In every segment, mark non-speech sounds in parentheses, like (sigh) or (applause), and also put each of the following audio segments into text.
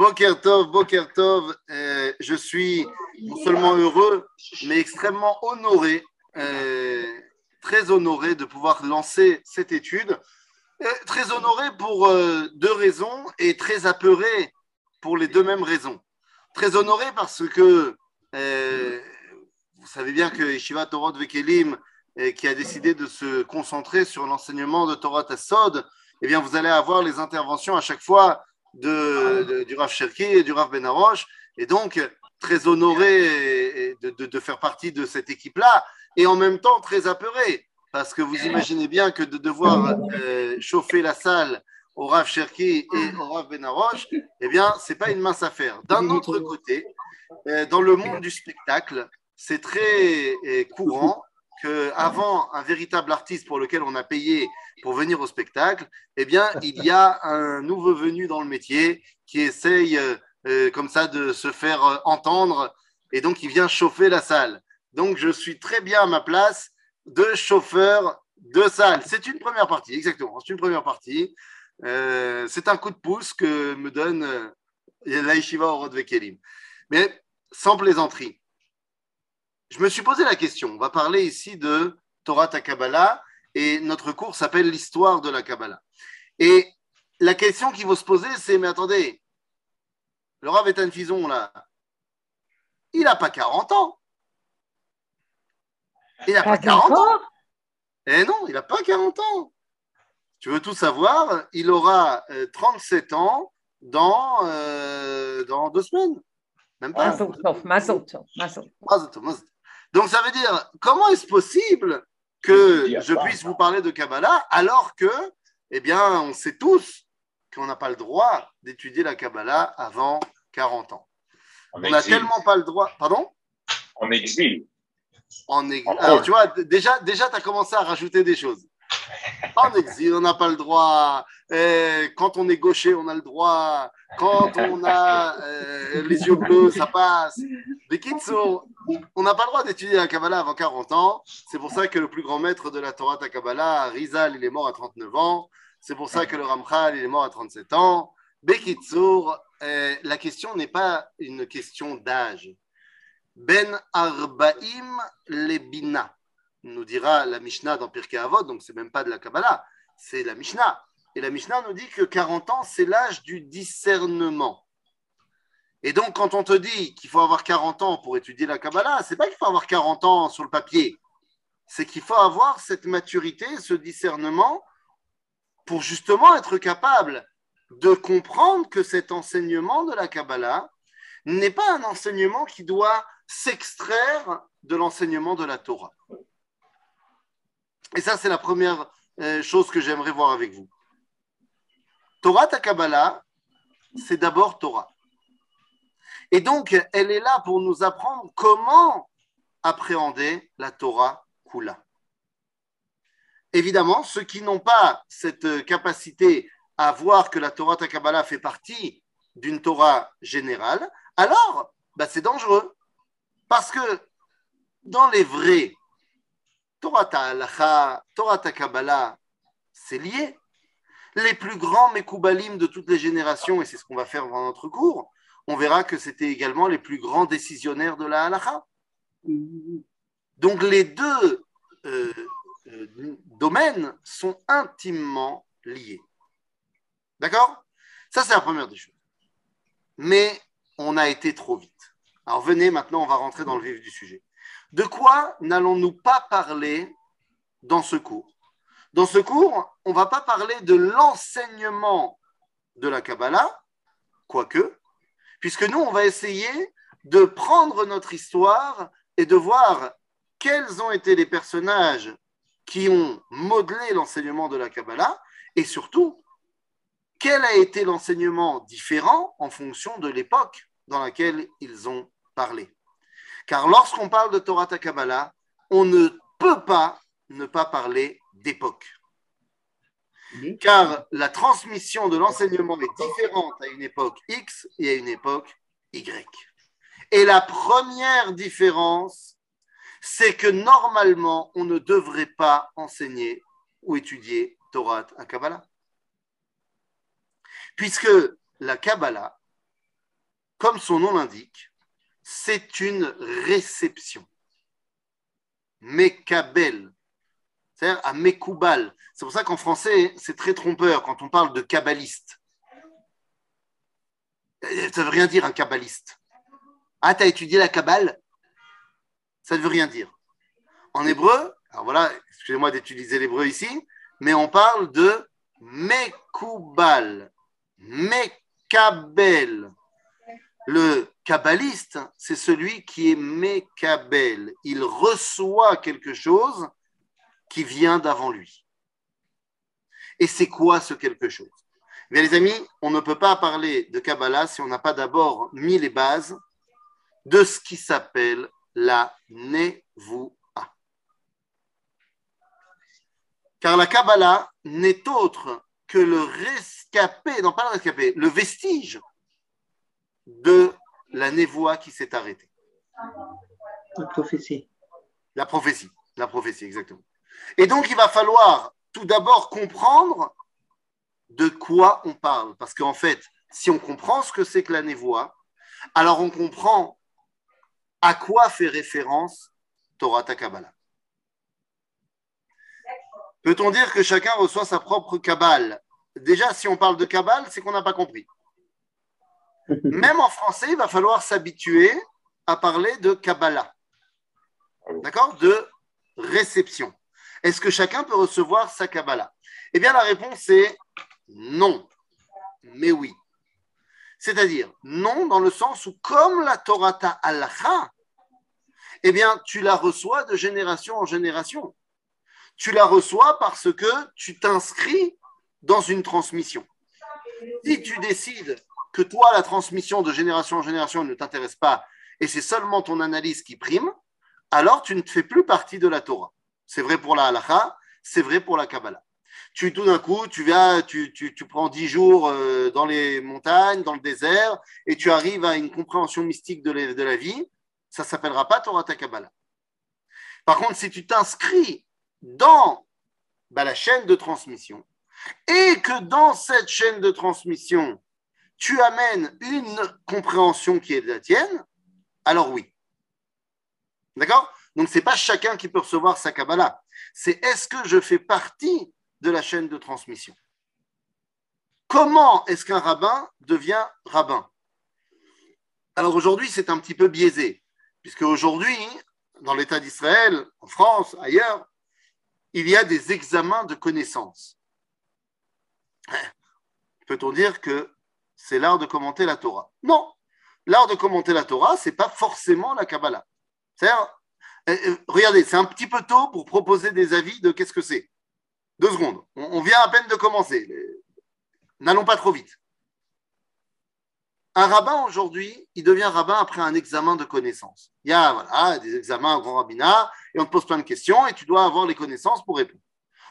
Boker Tov, Boker Tov, euh, je suis non seulement heureux, mais extrêmement honoré, euh, très honoré de pouvoir lancer cette étude. Euh, très honoré pour deux raisons et très apeuré pour les deux mêmes raisons. Très honoré parce que vous savez bien que Yeshiva Torah Vekelim, qui a décidé de se concentrer sur l'enseignement de Torah Tassod, eh bien, vous allez avoir les interventions à chaque fois de, de- du Rav Cherki et du Rav Benaroche. Et donc, très honoré de, de- de faire partie de cette équipe-là et en même temps très apeuré. Parce que vous imaginez bien que de devoir euh, chauffer la salle au Rav Cherki et au Rav Benaroche, eh bien, c'est pas une mince affaire. D'un autre côté, euh, dans le monde du spectacle, c'est très euh, courant qu'avant un véritable artiste pour lequel on a payé pour venir au spectacle, eh bien, il y a un nouveau venu dans le métier qui essaye euh, euh, comme ça de se faire euh, entendre et donc il vient chauffer la salle. Donc, je suis très bien à ma place de chauffeur de salle. C'est une première partie, exactement. C'est une première partie. C'est un coup de pouce que me donne la Yeshiva au Rod Vekelim. Mais sans plaisanterie, je me suis posé la question. On va parler ici de Torah Kabbalah et notre cours s'appelle l'histoire de la Kabbalah. Et la question qu'il faut se poser, c'est mais attendez, le Rav Etan Fison, là, il n'a pas 40 ans. Il n'a pas 40 ans. Eh non, il n'a pas 40 ans. Tu veux tout savoir Il aura euh, 37 ans dans, euh, dans deux semaines. Même pas. Mazel tov, mazel tov, mazel Donc ça veut dire, comment est-ce possible que je puisse vous parler de Kabbalah alors que, eh bien, on sait tous qu'on n'a pas le droit d'étudier la Kabbalah avant 40 ans. En On n'a exil. tellement pas le droit. Pardon? En exil. En ex- En Alors, tu vois, déjà, déjà tu as commencé à rajouter des choses. En exil, on n'a pas le droit. Euh, quand on est gaucher, on a le droit. Quand on a euh, les yeux bleus, ça passe. Les kids, on on n'a pas le droit d'étudier la Kabbalah avant 40 ans. C'est pour ça que le plus grand maître de la Torah ta Kabbalah, Rizal, il est mort à 39 ans. C'est pour ça que le Ramchal, il est mort à 37 ans. Bekitsour, euh, la question n'est pas une question d'âge. Ben Arbaim Lebina, nous dira la Mishnah dans Pirkei Avot, donc c'est même pas de la Kabbalah, c'est la Mishnah. Et la Mishnah nous dit que 40 ans, c'est l'âge du discernement. Et donc, quand on te dit qu'il faut avoir 40 ans pour étudier la Kabbalah, c'est pas qu'il faut avoir 40 ans sur le papier, c'est qu'il faut avoir cette maturité, ce discernement, pour justement être capable de comprendre que cet enseignement de la Kabbalah n'est pas un enseignement qui doit s'extraire de l'enseignement de la Torah. Et ça, c'est la première euh, chose que j'aimerais voir avec vous. Torah ta Kabbalah, c'est d'abord Torah. Et donc, elle est là pour nous apprendre comment appréhender la Torah Kula. Évidemment, ceux qui n'ont pas cette capacité à voir que la Torah ta Kabbalah fait partie d'une Torah générale, alors bah, c'est dangereux. Parce que dans les vrais, Torah ta Halacha, Torah ta Kabbalah, c'est lié. Les plus grands Mekoubalim de toutes les générations, et c'est ce qu'on va faire dans notre cours, on verra que c'était également les plus grands décisionnaires de la Halacha. Donc les deux euh, euh, domaines sont intimement liés. D'accord? Ça, c'est la première des choses. Mais on a été trop vite. Alors venez, maintenant, on va rentrer dans le vif du sujet. De quoi n'allons-nous pas parler dans ce cours? Dans ce cours, on ne va pas parler de l'enseignement de la Kabbalah, quoique, puisque nous, on va essayer de prendre notre histoire et de voir quels ont été les personnages qui ont modelé l'enseignement de la Kabbalah et surtout, quel a été l'enseignement différent en fonction de l'époque dans laquelle ils ont parlé. Car lorsqu'on parle de Torah ta Kabbalah, on ne peut pas ne pas parler d'époque. Car la transmission de l'enseignement est différente à une époque X et à une époque Y. Et la première différence, c'est que normalement, on ne devrait pas enseigner ou étudier Torah à Kabbalah. Puisque la Kabbalah, comme son nom l'indique, c'est une réception. Mekabel, c'est-à-dire à Mekoubal. C'est pour ça qu'en français, c'est très trompeur quand on parle de kabbaliste. Ça ne veut rien dire un kabbaliste. Ah, tu as étudié la kabbale? Ça ne veut rien dire. En hébreu, alors voilà, excusez-moi d'utiliser l'hébreu ici, mais on parle de Mekoubal, Mekabel. Le kabbaliste, c'est celui qui est Mekabel. Il reçoit quelque chose qui vient d'avant lui. Et c'est quoi ce quelque chose? Bien, les amis, on ne peut pas parler de Kabbalah si on n'a pas d'abord mis les bases de ce qui s'appelle la Nevoua. Car la Kabbalah n'est autre que le rescapé, non pas le rescapé, le vestige de la Nevoua qui s'est arrêtée. La prophétie. La prophétie, la prophétie, exactement. Et donc, il va falloir tout d'abord comprendre de quoi on parle. Parce qu'en fait, si on comprend ce que c'est que la névoie, alors on comprend à quoi fait référence Torah Kabbalah. Peut-on dire que chacun reçoit sa propre Kabbale? Déjà, si on parle de Kabbale, c'est qu'on n'a pas compris. (laughs) Même en français, il va falloir s'habituer à parler de Kabbalah. D'accord? De réception. Est-ce que chacun peut recevoir sa Kabbalah? Eh bien, la réponse est non, mais oui. C'est-à-dire, non dans le sens où, comme la Torah Allah, eh bien, tu la reçois de génération en génération. Tu la reçois parce que tu t'inscris dans une transmission. Si tu décides que toi, la transmission de génération en génération ne t'intéresse pas et c'est seulement ton analyse qui prime, alors tu ne fais plus partie de la Torah. C'est vrai pour la halacha, c'est vrai pour la Kabbalah. Tu, tout d'un coup, tu viens, tu, tu, tu prends dix jours euh, dans les montagnes, dans le désert, et tu arrives à une compréhension mystique de la, de la vie, ça s'appellera pas Torah ta Kabbalah. Par contre, si tu t'inscris dans bah, la chaîne de transmission, et que dans cette chaîne de transmission, tu amènes une compréhension qui est la tienne, alors oui. D'accord? Donc, ce n'est pas chacun qui peut recevoir sa Kabbalah. C'est est-ce que je fais partie de la chaîne de transmission? Comment est-ce qu'un rabbin devient rabbin? Alors aujourd'hui, c'est un petit peu biaisé, puisque aujourd'hui, dans l'État d'Israël, en France, ailleurs, il y a des examens de connaissances. Peut-on dire que c'est l'art de commenter la Torah Non, l'art de commenter la Torah, ce n'est pas forcément la Kabbalah. Euh, euh, regardez, c'est un petit peu tôt pour proposer des avis de qu'est-ce que c'est. Deux secondes. On, vient à peine de commencer. N'allons pas trop vite. Un rabbin aujourd'hui, il devient rabbin après un examen de connaissances. Il y a des examens au grand rabbinat et on te pose plein de questions et tu dois avoir les connaissances pour répondre.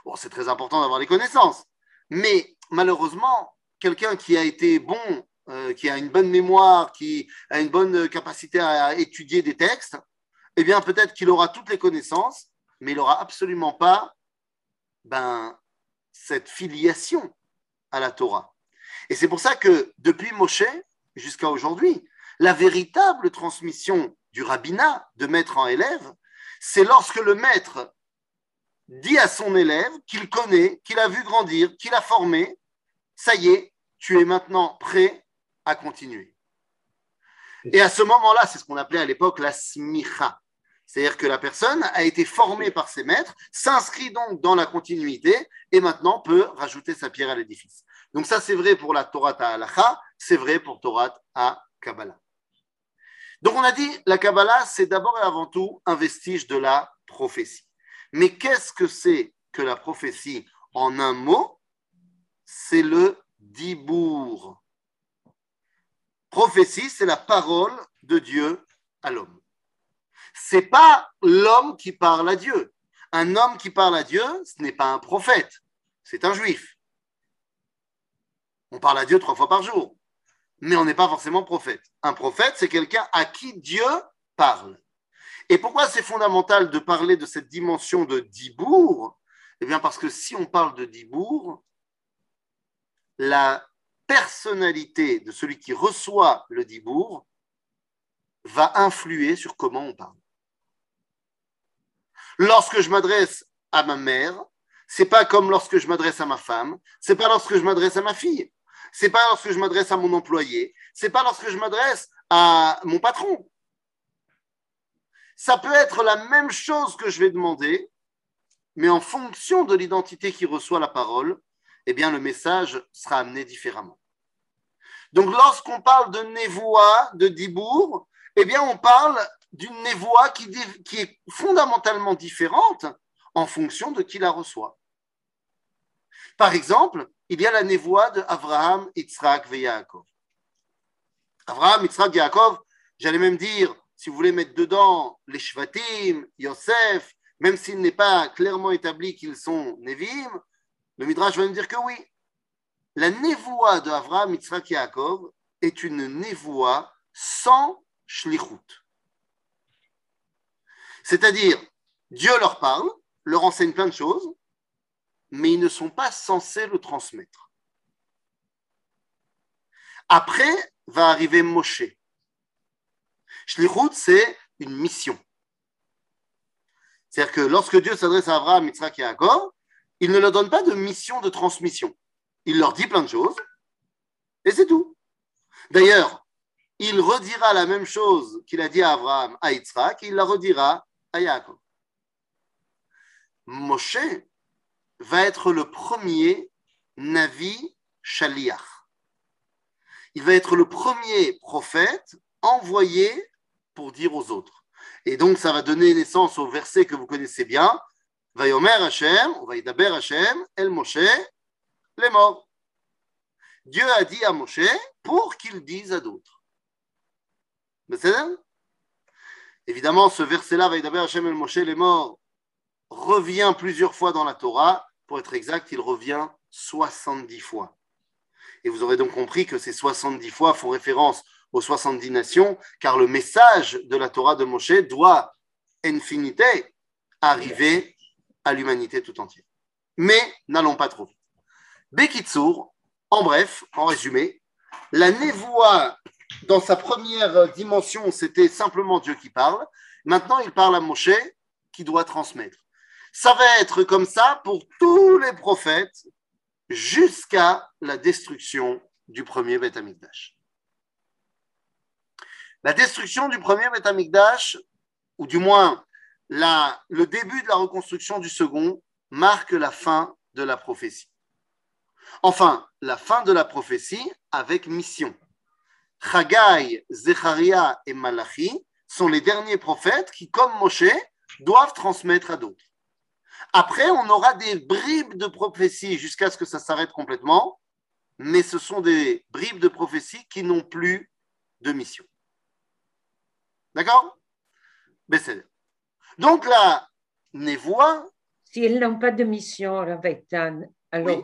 Bon, c'est très important d'avoir les connaissances. Mais malheureusement, quelqu'un qui a été bon, euh, qui a une bonne mémoire, qui a une bonne capacité à étudier des textes, eh bien peut-être qu'il aura toutes les connaissances, mais il n'aura absolument pas ben, cette filiation à la Torah. Et c'est pour ça que depuis Moshe jusqu'à aujourd'hui, la véritable transmission du rabbinat de maître en élève, c'est lorsque le maître dit à son élève qu'il connaît, qu'il a vu grandir, qu'il a formé, ça y est, tu es maintenant prêt à continuer. Et à ce moment-là, c'est ce qu'on appelait à l'époque la smicha. C'est-à-dire que la personne a été formée par ses maîtres, s'inscrit donc dans la continuité et maintenant peut rajouter sa pierre à l'édifice. Donc ça, c'est vrai pour la Torah à c'est vrai pour Torah à Kabbalah. Donc on a dit, la Kabbalah, c'est d'abord et avant tout un vestige de la prophétie. Mais qu'est-ce que c'est que la prophétie en un mot? C'est le dibour. Prophétie, c'est la parole de Dieu à l'homme c'est pas l'homme qui parle à Dieu. Un homme qui parle à Dieu, ce n'est pas un prophète, c'est un juif. On parle à Dieu trois fois par jour, mais on n'est pas forcément prophète. Un prophète, c'est quelqu'un à qui Dieu parle. Et pourquoi c'est fondamental de parler de cette dimension de Dibour? Eh bien, parce que si on parle de Dibour, la personnalité de celui qui reçoit le dibour va influer sur comment on parle. Lorsque je m'adresse à ma mère, c'est pas comme lorsque je m'adresse à ma femme, c'est pas lorsque je m'adresse à ma fille, c'est pas lorsque je m'adresse à mon employé, c'est pas lorsque je m'adresse à mon patron. Ça peut être la même chose que je vais demander, mais en fonction de l'identité qui reçoit la parole, eh bien le message sera amené différemment. Donc lorsqu'on parle de névoie, de dibour, eh bien on parle d'une névoie qui, est fondamentalement différente en fonction de qui la reçoit. Par exemple, il y a la névoie de Abraham, Yitzhak et Yaakov. Abraham, Yitzhak Yaakov, j'allais même dire, si vous voulez mettre dedans les Shvatim, Yosef, même s'il n'est pas clairement établi qu'ils sont Nevim, le Midrash va nous dire que oui. La névoie de Yitzhak et Yaakov est une névoie sans shlichut. C'est-à-dire, Dieu leur parle, leur enseigne plein de choses, mais ils ne sont pas censés le transmettre. Après va arriver Moshe. Shlichut, c'est une mission. C'est-à-dire que lorsque Dieu s'adresse à Abraham, Yitzhak et Yaakov, il ne leur donne pas de mission de transmission. Il leur dit plein de choses, et c'est tout. D'ailleurs, il redira la même chose qu'il a dit à Abraham, à Yitzhak, il la redira à Yaakov. Moshe va être le premier Navi Shaliach. Il va être le premier prophète envoyé pour dire aux autres. Et donc, ça va donner naissance au verset que vous connaissez bien. Vayomer Hashem, Vaidaber Hashem, El Moshe, les morts. Dieu a dit à Moshe pour qu'il dise à d'autres. Évidemment, ce verset-là, Vaidaber Hashem, El Moshe, les morts, revient plusieurs fois dans la Torah pour être exact, il revient 70 fois. Et vous aurez donc compris que ces 70 fois font référence aux 70 nations, car le message de la Torah de Moshe doit, infinité, arriver à l'humanité tout entière. Mais n'allons pas trop vite. Bekitsour, en bref, en résumé, la névoie, dans sa première dimension, c'était simplement Dieu qui parle. Maintenant, il parle à Moshe qui doit transmettre. Ça va être comme ça pour tous les prophètes jusqu'à la destruction du premier Beth Amikdash. La destruction du premier Beth Amikdash, ou du moins la, le début de la reconstruction du second, marque la fin de la prophétie. Enfin, la fin de la prophétie avec mission. Chagai, Zecharia et Malachi sont les derniers prophètes qui, comme Moshe, doivent transmettre à d'autres. Après, on aura des bribes de prophétie jusqu'à ce que ça s'arrête complètement, mais ce sont des bribes de prophétie qui n'ont plus de mission. D'accord? Donc la névoie. S'ils n'ont pas de mission avec alors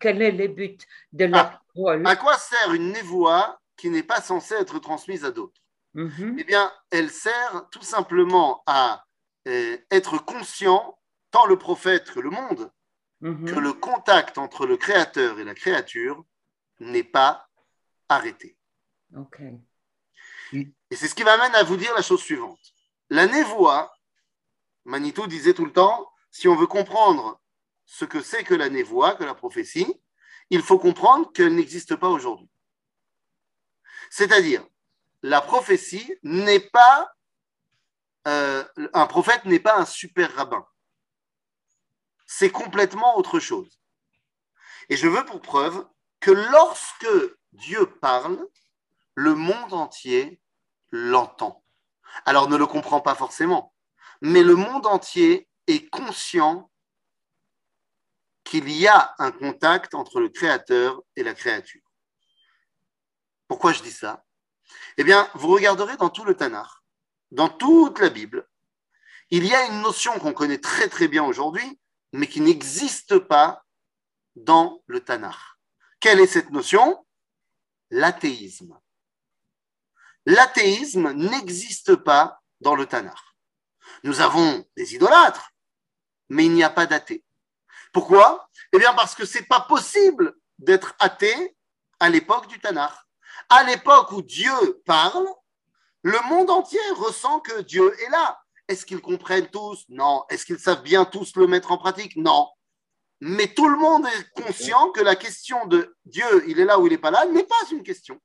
quel est le but de la ah, À quoi sert une névoie qui n'est pas censée être transmise à d'autres? Mhm. Eh bien, elle sert tout simplement à euh, être conscient tant le prophète que le monde, Mhm. que le contact entre le créateur et la créature n'est pas arrêté. Ok. Et c'est ce qui m'amène à vous dire la chose suivante. La névoie, Manitou disait tout le temps, si on veut comprendre ce que c'est que la névoie, que la prophétie, il faut comprendre qu'elle n'existe pas aujourd'hui. C'est-à-dire, la prophétie n'est pas, euh, un prophète n'est pas un super rabbin. C'est complètement autre chose. Et je veux pour preuve que lorsque Dieu parle, le monde entier l'entend. Alors ne le comprend pas forcément, mais le monde entier est conscient qu'il y a un contact entre le créateur et la créature. Pourquoi je dis ça? Eh bien, vous regarderez dans tout le Tanakh, dans toute la Bible, il y a une notion qu'on connaît très très bien aujourd'hui, mais qui n'existe pas dans le Tanakh. Quelle est cette notion? L'athéisme. L'athéisme n'existe pas dans le Tanakh. Nous avons des idolâtres, mais il n'y a pas d'athée. Pourquoi? Eh bien parce que ce n'est pas possible d'être athée à l'époque du Tanakh. À l'époque où Dieu parle, le monde entier ressent que Dieu est là. Est-ce qu'ils comprennent tous? Non. Est-ce qu'ils savent bien tous le mettre en pratique? Non. Mais tout le monde est conscient que la question de Dieu, il est là ou il n'est pas là, n'est pas une question.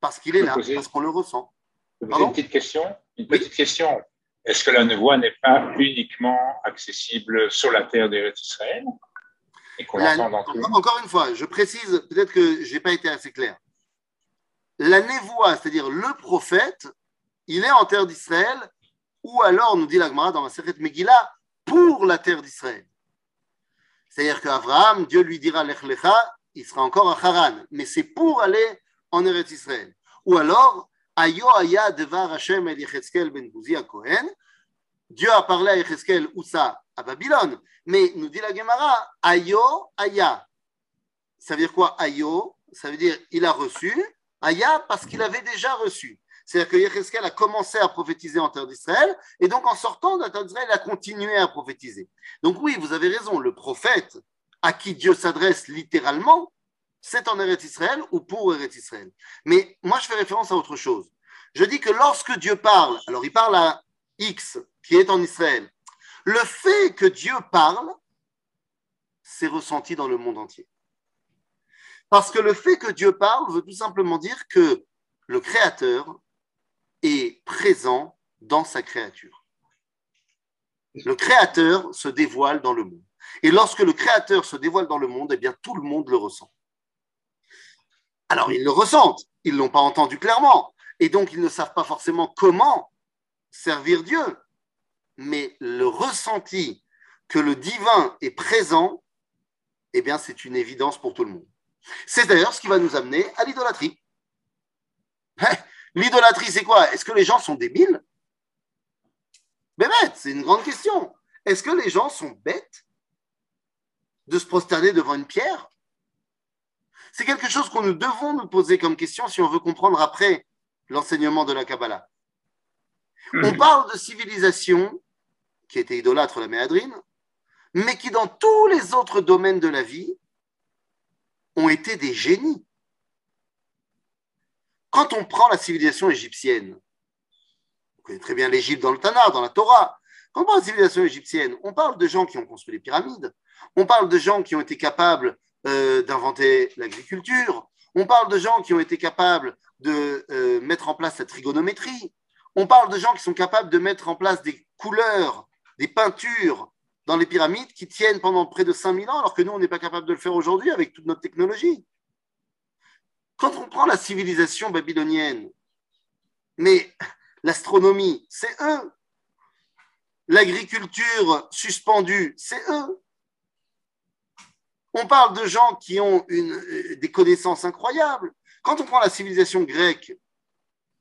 Parce qu'il est là, parce qu'on le ressent. une petite question? Une petite question. Est-ce que la voie n'est pas uniquement accessible sur la terre d'Israël Encore une fois, je précise, peut-être que je n'ai pas été assez clair. La névoie, c'est-à-dire le prophète, il est en terre d'Israël, ou alors, nous dit l'Agmara dans la Seret Megillah, pour la terre d'Israël. C'est-à-dire qu'Abraham, Dieu lui dira Lech Lecha, il sera encore à Haran, mais c'est pour aller en Eretz Israël. Ou alors, Ben Dieu a parlé à Yecheskel où ça? À Babylone. Mais nous dit la Gemara, Ayo Aya. Ça veut dire quoi Ayo? Ça veut dire il a reçu. Aya parce qu'il avait déjà reçu. C'est-à-dire que Yecheskel a commencé à prophétiser en terre d'Israël, et donc en sortant de la terre d'Israël, il a continué à prophétiser. Donc oui, vous avez raison, le prophète à qui Dieu s'adresse littéralement, c'est en Eretz Israël ou pour Eretz Israël. Mais moi, je fais référence à autre chose. Je dis que lorsque Dieu parle, alors il parle à X qui est en Israël, le fait que Dieu parle, c'est ressenti dans le monde entier. Parce que le fait que Dieu parle veut tout simplement dire que le Créateur est présent dans sa créature. Le Créateur se dévoile dans le monde. Et lorsque le Créateur se dévoile dans le monde, eh bien tout le monde le ressent. Alors ils le ressentent, ils ne l'ont pas entendu clairement, et donc ils ne savent pas forcément comment servir Dieu. Mais le ressenti que le divin est présent, eh bien c'est une évidence pour tout le monde. C'est d'ailleurs ce qui va nous amener à l'idolâtrie. L'idolâtrie, c'est quoi? Est-ce que les gens sont débiles? Mais bête, c'est une grande question. Est-ce que les gens sont bêtes de se prosterner devant une pierre? C'est quelque chose qu'on nous devons nous poser comme question si on veut comprendre après l'enseignement de la Kabbalah. On parle de civilisation qui était idolâtre la méadrine, mais qui dans tous les autres domaines de la vie ont été des génies. Quand on prend la civilisation égyptienne, on connaît très bien l'Égypte dans le Tanakh, dans la Torah, quand on prend la civilisation égyptienne, on parle de gens qui ont construit les pyramides, on parle de gens qui ont été capables euh, d'inventer l'agriculture, on parle de gens qui ont été capables de euh, mettre en place la trigonométrie, on parle de gens qui sont capables de mettre en place des couleurs, des peintures dans les pyramides qui tiennent pendant près de 5000 ans, alors que nous, on n'est pas capable de le faire aujourd'hui avec toute notre technologie. Quand on prend la civilisation babylonienne, mais l'astronomie, c'est eux. L'agriculture suspendue, c'est eux. On parle de gens qui ont euh, des connaissances incroyables. Quand on prend la civilisation grecque,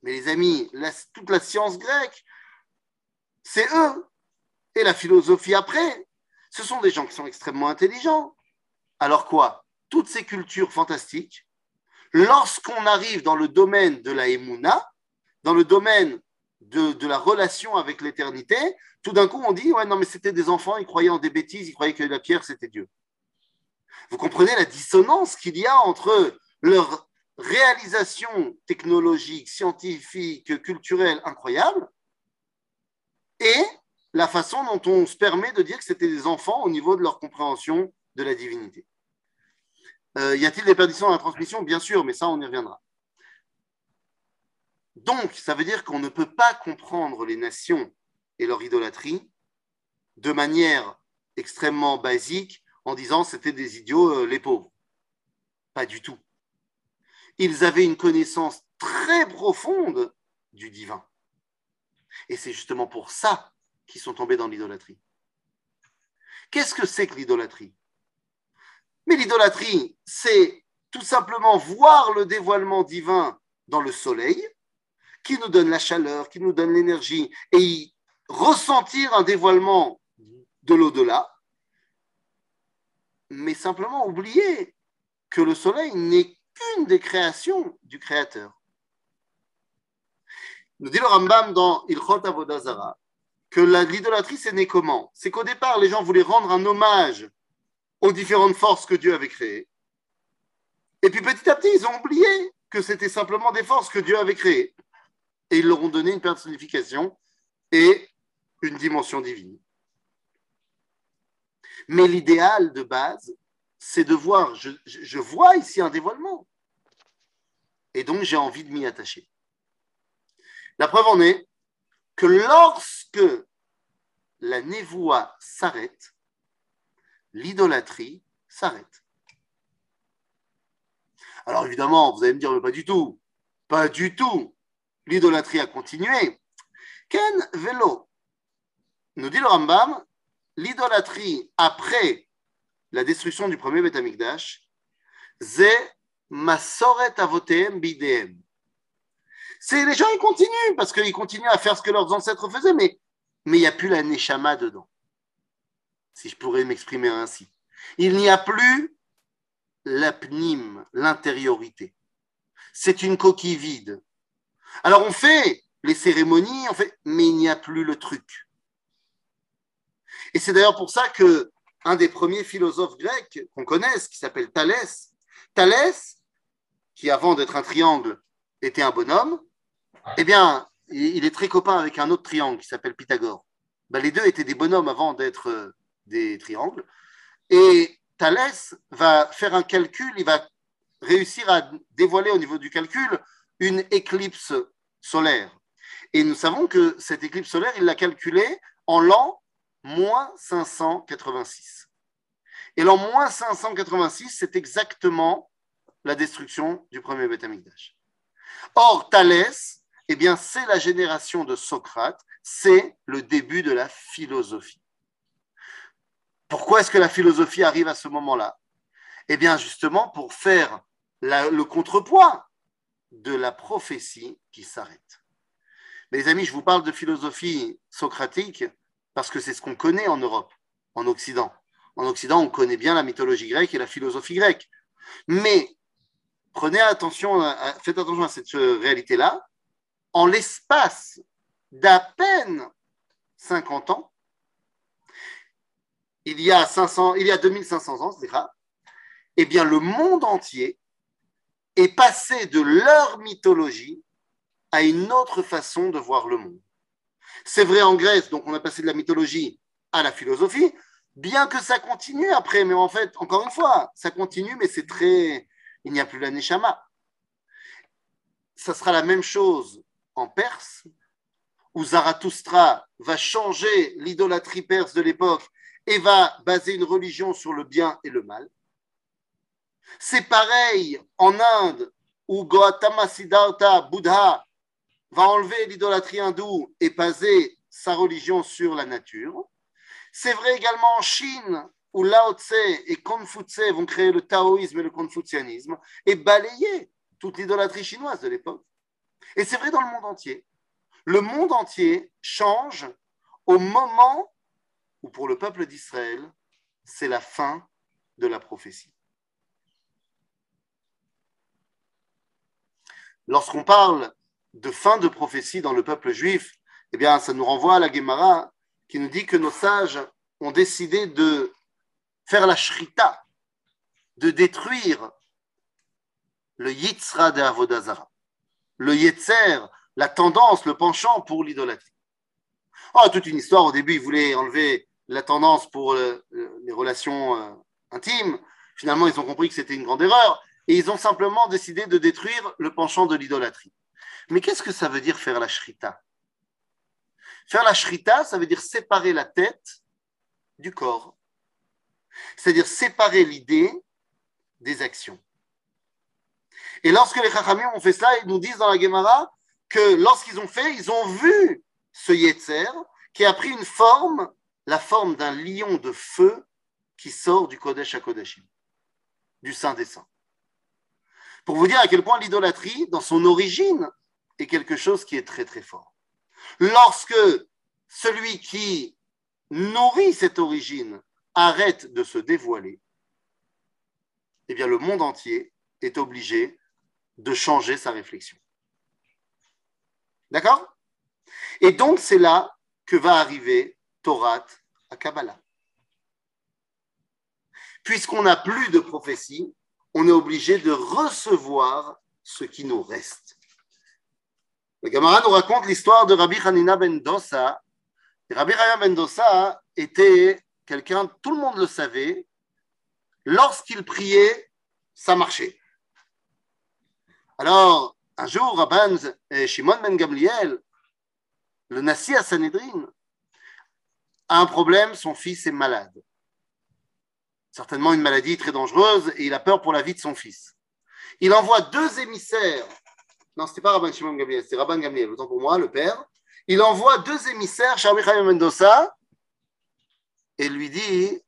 mais les amis, toute la science grecque, c'est eux. Et la philosophie après, ce sont des gens qui sont extrêmement intelligents. Alors quoi? Toutes ces cultures fantastiques Lorsqu'on arrive dans le domaine de la Emouna, dans le domaine de, la relation avec l'éternité, tout d'un coup on dit Ouais, non, mais c'était des enfants, ils croyaient en des bêtises, ils croyaient que la pierre c'était Dieu. Vous comprenez la dissonance qu'il y a entre leur réalisation technologique, scientifique, culturelle incroyable et la façon dont on se permet de dire que c'était des enfants au niveau de leur compréhension de la divinité. Euh, y a-t-il des perditions dans la transmission? Bien sûr, mais ça, on y reviendra. Donc, ça veut dire qu'on ne peut pas comprendre les nations et leur idolâtrie de manière extrêmement basique en disant c'était des idiots, euh, les pauvres. Pas du tout. Ils avaient une connaissance très profonde du divin. Et c'est justement pour ça qu'ils sont tombés dans l'idolâtrie. Qu'est-ce que c'est que l'idolâtrie? Mais l'idolâtrie, c'est tout simplement voir le dévoilement divin dans le soleil, qui nous donne la chaleur, qui nous donne l'énergie, et ressentir un dévoilement de l'au-delà, mais simplement oublier que le soleil n'est qu'une des créations du Créateur. Nous dit le Rambam dans Ilchot Avodazara que l'idolâtrie, c'est né comment? C'est qu'au départ, les gens voulaient rendre un hommage aux différentes forces que Dieu avait créées. Et puis petit à petit, ils ont oublié que c'était simplement des forces que Dieu avait créées. Et ils leur ont donné une personnification et une dimension divine. Mais l'idéal de base, c'est de voir, je, vois ici un dévoilement. Et donc j'ai envie de m'y attacher. La preuve en est que lorsque la névoie s'arrête, l'idolâtrie s'arrête. Alors évidemment, vous allez me dire, mais pas du tout, pas du tout. L'idolâtrie a continué. Ken Velo, nous dit le Rambam, l'idolâtrie après la destruction du premier Beth Amikdash, c'est Masoret avotem bidem. C'est les gens ils continuent parce qu'ils continuent à faire ce que leurs ancêtres faisaient, mais mais il n'y a plus la neshama dedans. Si je pourrais m'exprimer ainsi. Il n'y a plus l'apnim, l'intériorité. C'est une coquille vide. Alors on fait les cérémonies, on fait, mais il n'y a plus le truc. Et c'est d'ailleurs pour ça que un des premiers philosophes grecs qu'on connaisse, qui s'appelle Thalès, Thalès, qui avant d'être un triangle était un bonhomme, eh bien, il est très copain avec un autre triangle qui s'appelle Pythagore. Ben, les deux étaient des bonhommes avant d'être euh, des triangles. Et Thalès va faire un calcul, il va réussir à dévoiler au niveau du calcul une éclipse solaire. Et nous savons que cette éclipse solaire, il l'a calculée en l'an moins 586. Et l'an moins 586, c'est exactement la destruction du premier Beth Or, Thalès, eh bien, c'est la génération de Socrate, c'est le début de la philosophie. Pourquoi est-ce que la philosophie arrive à ce moment-là? Eh bien, justement, pour faire le contrepoids de la prophétie qui s'arrête. Les amis, je vous parle de philosophie socratique parce que c'est ce qu'on connaît en Europe, en Occident. En Occident, on connaît bien la mythologie grecque et la philosophie grecque. Mais prenez attention, faites attention à cette réalité-là. En l'espace d'à peine 50 ans, il y a, 500, il y a 2500 ans, c'est eh bien, le monde entier est passé de leur mythologie à une autre façon de voir le monde. C'est vrai en Grèce, donc on a passé de la mythologie à la philosophie, bien que ça continue après, mais en fait, encore une fois, ça continue, mais c'est très. Il n'y a plus la Neshama. Ça sera la même chose en Perse, où Zarathustra va changer l'idolâtrie perse de l'époque et va baser une religion sur le bien et le mal. C'est pareil en Inde, où Gautama Siddhartha, Bouddha, va enlever l'idolâtrie hindoue et baser sa religion sur la nature. C'est vrai également en Chine, où Lao Tse et Confucius vont créer le taoïsme et le confucianisme et balayer toute l'idolâtrie chinoise de l'époque. Et c'est vrai dans le monde entier le monde entier change au moment où pour le peuple d'Israël, c'est la fin de la prophétie. Lorsqu'on parle de fin de prophétie dans le peuple juif, eh bien, ça nous renvoie à la Gemara qui nous dit que nos sages ont décidé de faire la shrita, de détruire le yitzra de Avodazara, le yetzer la tendance, le penchant pour l'idolâtrie. Oh, toute une histoire. Au début, ils voulaient enlever la tendance pour les relations euh, intimes. Finalement, ils ont compris que c'était une grande erreur et ils ont simplement décidé de détruire le penchant de l'idolâtrie. Mais qu'est-ce que ça veut dire faire la shrita? Faire la shrita, ça veut dire séparer la tête du corps. C'est-à-dire séparer l'idée des actions. Et lorsque les Chachamim ont fait cela, ils nous disent dans la Gemara que lorsqu'ils ont fait, ils ont vu ce Yetzer qui a pris une forme, la forme d'un lion de feu qui sort du Kodesh à Kodeshim, du Saint des Saints. Pour vous dire à quel point l'idolâtrie, dans son origine, est quelque chose qui est très très fort. Lorsque celui qui nourrit cette origine arrête de se dévoiler, eh bien le monde entier est obligé de changer sa réflexion. D'accord? Et donc, c'est là que va arriver Torah à Kabbalah. Puisqu'on n'a plus de prophétie, on est obligé de recevoir ce qui nous reste. Le Gamara nous raconte l'histoire de Rabbi Hanina ben Dossa. Rabbi Hanina ben Dossa était quelqu'un, tout le monde le savait, lorsqu'il priait, ça marchait. Alors, un jour, Rabban Shimon ben Gamliel, le Nassi à Sanhedrin, a un problème, son fils est malade. Certainement une maladie très dangereuse et il a peur pour la vie de son fils. Il envoie deux émissaires. Non, ce n'était pas Rabban Shimon Gamliel, c'était Rabban Gamliel, autant pour moi, le père. Il envoie deux émissaires chez Rabbi Mendoza et lui dit,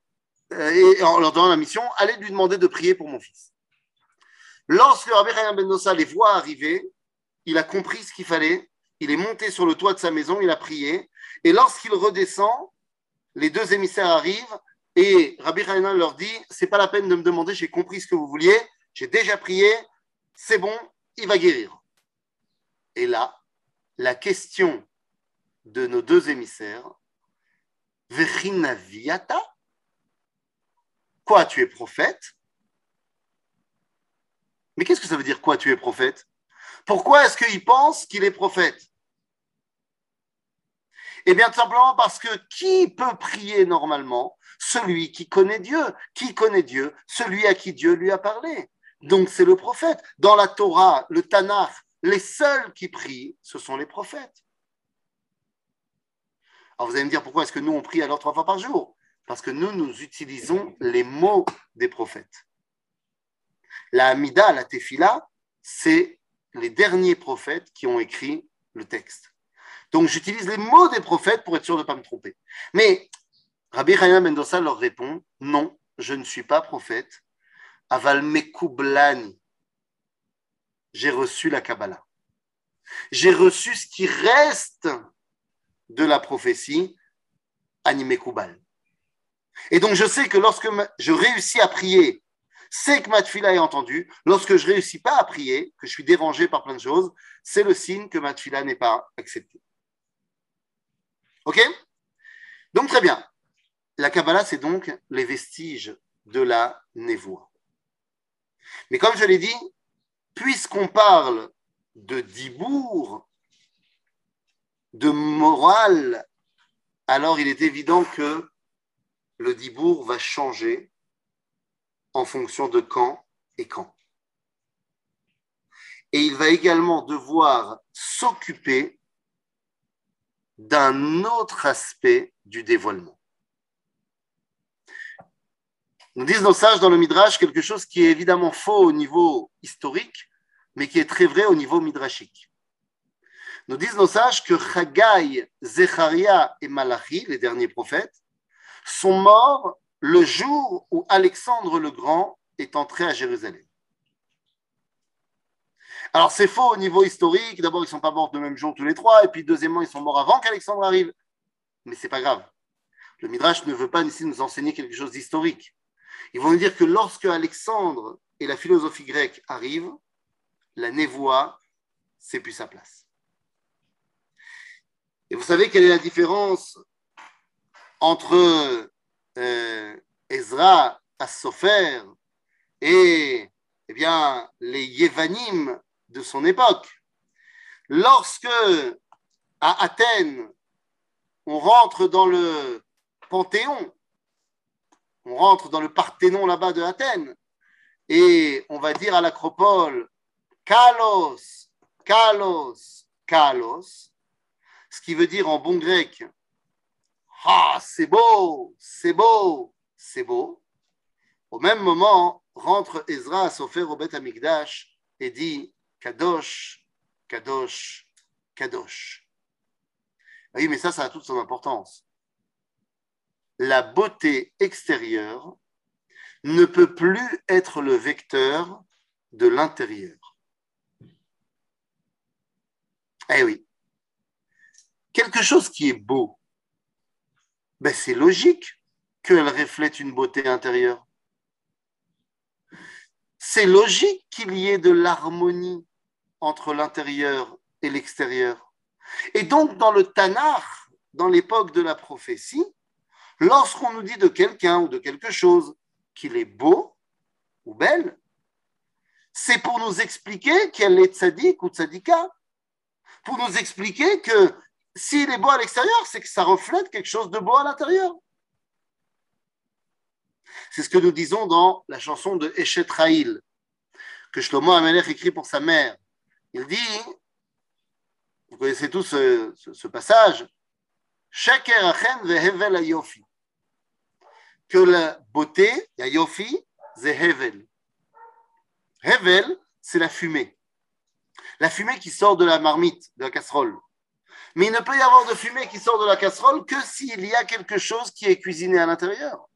euh, en leur donnant la mission, allez lui demander de prier pour mon fils. Lorsque Rabbi Mendoza les voit arriver, il a compris ce qu'il fallait, il est monté sur le toit de sa maison, il a prié, et lorsqu'il redescend, les deux émissaires arrivent, et Rabbi Hanan leur dit, c'est pas la peine de me demander, j'ai compris ce que vous vouliez, j'ai déjà prié, c'est bon, il va guérir. Et là, la question de nos deux émissaires, Vechinaviata Quoi, tu es prophète? Mais qu'est-ce que ça veut dire quoi, tu es prophète? Pourquoi est-ce qu'il pense qu'il est prophète? Eh bien, tout simplement parce que qui peut prier normalement Celui qui connaît Dieu. Qui connaît Dieu Celui à qui Dieu lui a parlé. Donc, c'est le prophète. Dans la Torah, le Tanakh, les seuls qui prient, ce sont les prophètes. Alors vous allez me dire pourquoi est-ce que nous on prie alors trois fois par jour? Parce que nous, nous utilisons les mots des prophètes. La Hamida, la Tefila, c'est les derniers prophètes qui ont écrit le texte. Donc j'utilise les mots des prophètes pour être sûr de ne pas me tromper. Mais Rabbi Raya Mendoza leur répond non, je ne suis pas prophète. Aval Mekoublani. J'ai reçu la Kabbalah. J'ai reçu ce qui reste de la prophétie animé Koubal. Et donc je sais que lorsque je réussis à prier, c'est que ma tfila est entendue. Lorsque je réussis pas à prier, que je suis dérangé par plein de choses, c'est le signe que ma tfila n'est pas acceptée. Ok? Donc très bien. La Kabbalah, c'est donc les vestiges de la névoie. Mais comme je l'ai dit, puisqu'on parle de Dibourg, de morale, alors il est évident que le Dibourg va changer en fonction de quand et quand. Et il va également devoir s'occuper d'un autre aspect du dévoilement. Nous disent nos sages dans le Midrash quelque chose qui est évidemment faux au niveau historique, mais qui est très vrai au niveau midrashique. Nous disent nos sages que Chagai, Zecharia et Malachi, les derniers prophètes, sont morts le jour où Alexandre le Grand est entré à Jérusalem. Alors c'est faux au niveau historique. D'abord, ils ne sont pas morts le même jour tous les trois, et puis deuxièmement, ils sont morts avant qu'Alexandre arrive. Mais c'est pas grave. Le Midrash ne veut pas ici nous enseigner quelque chose d'historique. Ils vont nous dire que lorsque Alexandre et la philosophie grecque arrivent, la névoie, c'est plus sa place. Et vous savez quelle est la différence entre euh, Ezra Sofer et eh bien, les Yévanim de son époque? Lorsque à Athènes, on rentre dans le Panthéon, on rentre dans le Parthénon là-bas de Athènes, et on va dire à l'acropole, Kalos, Kalos, Kalos, ce qui veut dire en bon grec Ah, c'est beau, c'est beau, c'est beau. Au même moment, rentre Ezra à Sofer au Beth Amikdash et dit Kadosh, Kadosh, Kadosh. Oui, mais ça, ça a toute son importance. La beauté extérieure ne peut plus être le vecteur de l'intérieur. Eh oui quelque chose qui est beau, ben c'est logique qu'elle reflète une beauté intérieure. C'est logique qu'il y ait de l'harmonie entre l'intérieur et l'extérieur. Et donc, dans le Tanakh, dans l'époque de la prophétie, lorsqu'on nous dit de quelqu'un ou de quelque chose qu'il est beau ou belle, c'est pour nous expliquer qu'elle est tzaddik ou tzadika. Pour nous expliquer que s'il est beau à l'extérieur, c'est que ça reflète quelque chose de beau à l'intérieur. C'est ce que nous disons dans la chanson de Eshet Raïl, que Shlomo Amelech écrit pour sa mère. Il dit, vous connaissez tous ce, ce, passage, que la beauté, Yayofi, c'est Hevel. Hevel, c'est la fumée. La fumée qui sort de la marmite, de la casserole. Mais il ne peut y avoir de fumée qui sort de la casserole que s'il y a quelque chose qui est cuisiné à l'intérieur.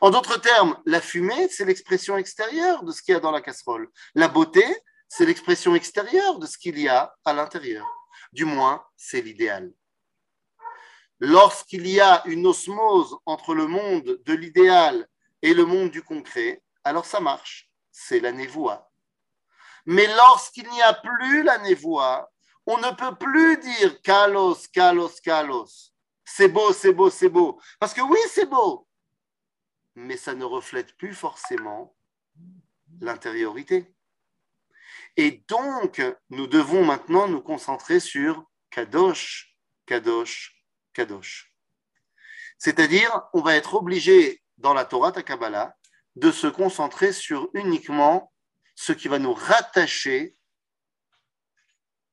En d'autres termes, la fumée, c'est l'expression extérieure de ce qu'il y a dans la casserole. La beauté, c'est l'expression extérieure de ce qu'il y a à l'intérieur. Du moins, c'est l'idéal. Lorsqu'il y a une osmose entre le monde de l'idéal et le monde du concret, alors ça marche. C'est la névoie. Mais lorsqu'il n'y a plus la névoie, on ne peut plus dire kalos, kalos, kalos. C'est beau, c'est beau, c'est beau. Parce que oui, c'est beau. Mais ça ne reflète plus forcément l'intériorité. Et donc, nous devons maintenant nous concentrer sur Kadosh, Kadosh, C'est-à-dire, on va être obligé dans la Torah Takabala de se concentrer sur uniquement ce qui va nous rattacher